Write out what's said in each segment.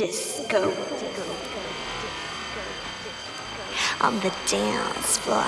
Disco. On the dance floor.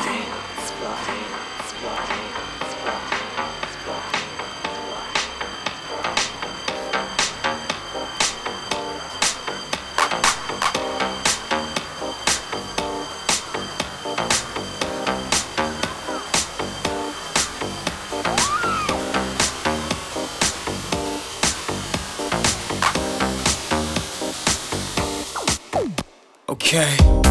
Okay.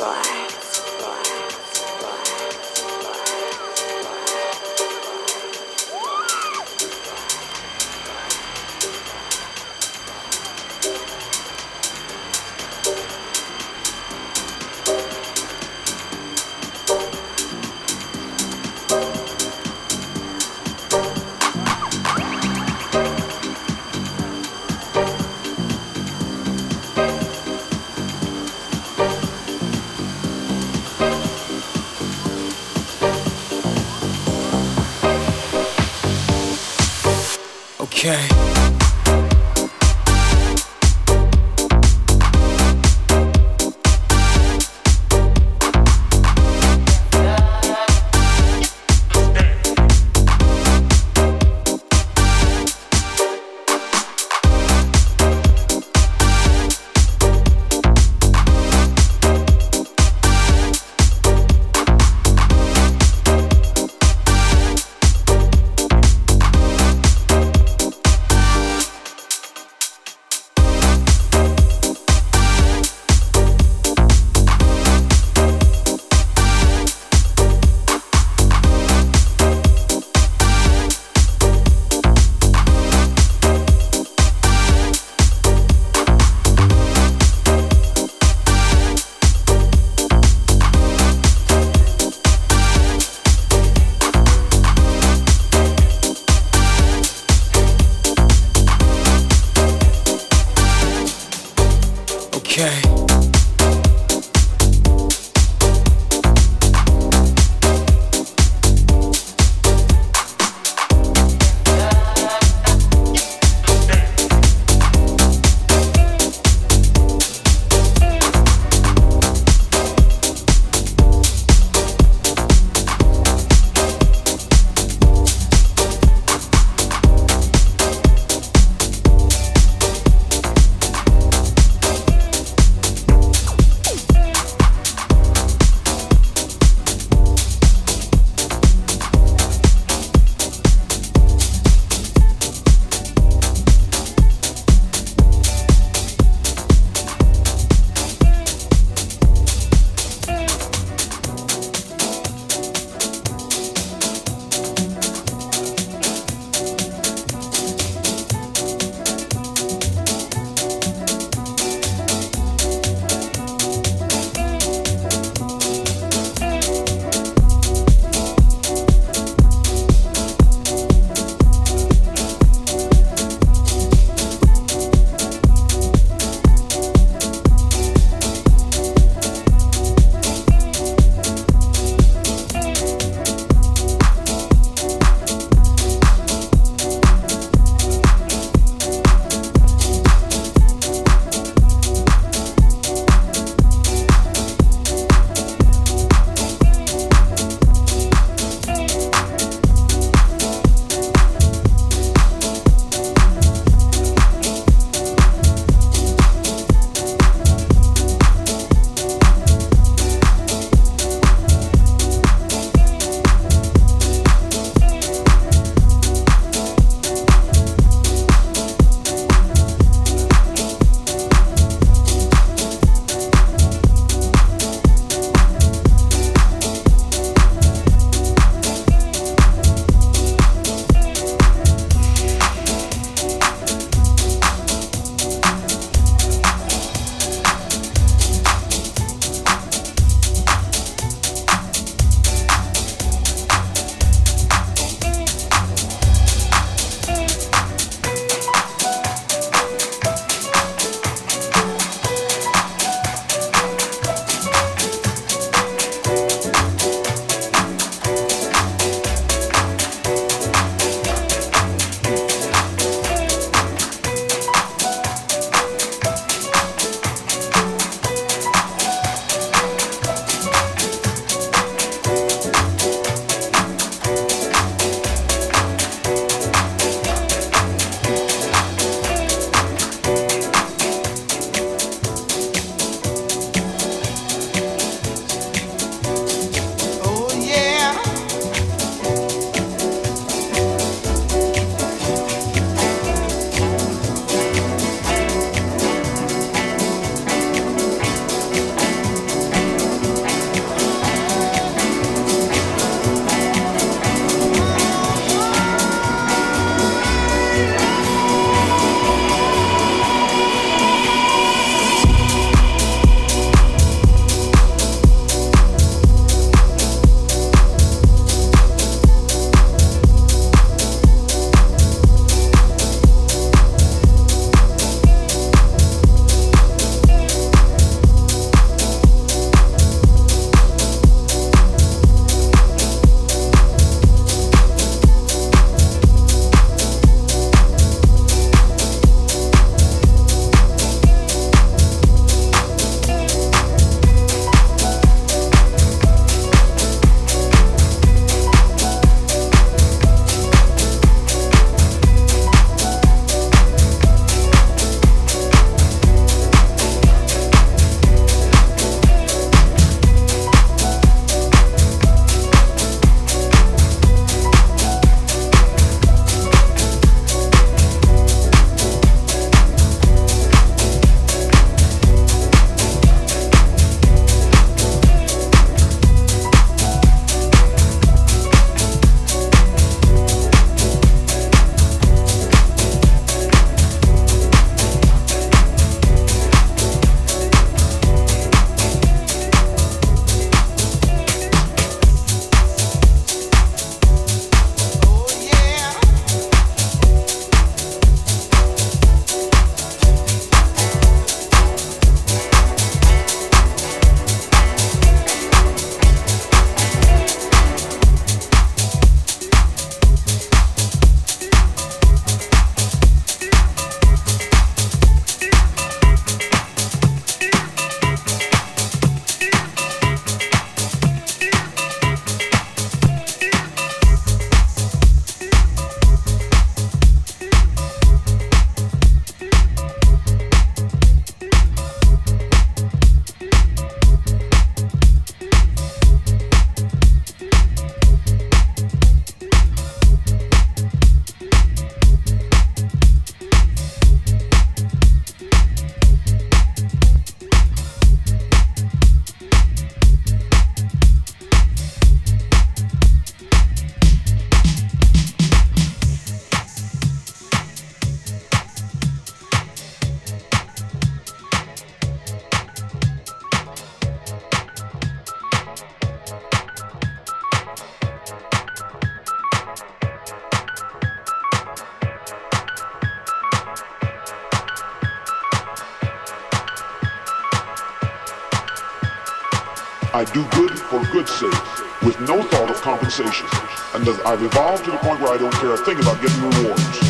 floor. Okay. I do good for good's sake, with no thought of compensation. And I've evolved to the point where I don't care a thing about getting rewards.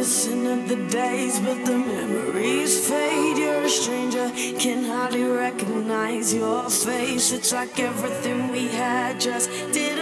Reminiscent of the days, but the memories fade. You're a stranger, can hardly recognize your face. It's like everything we had just didn't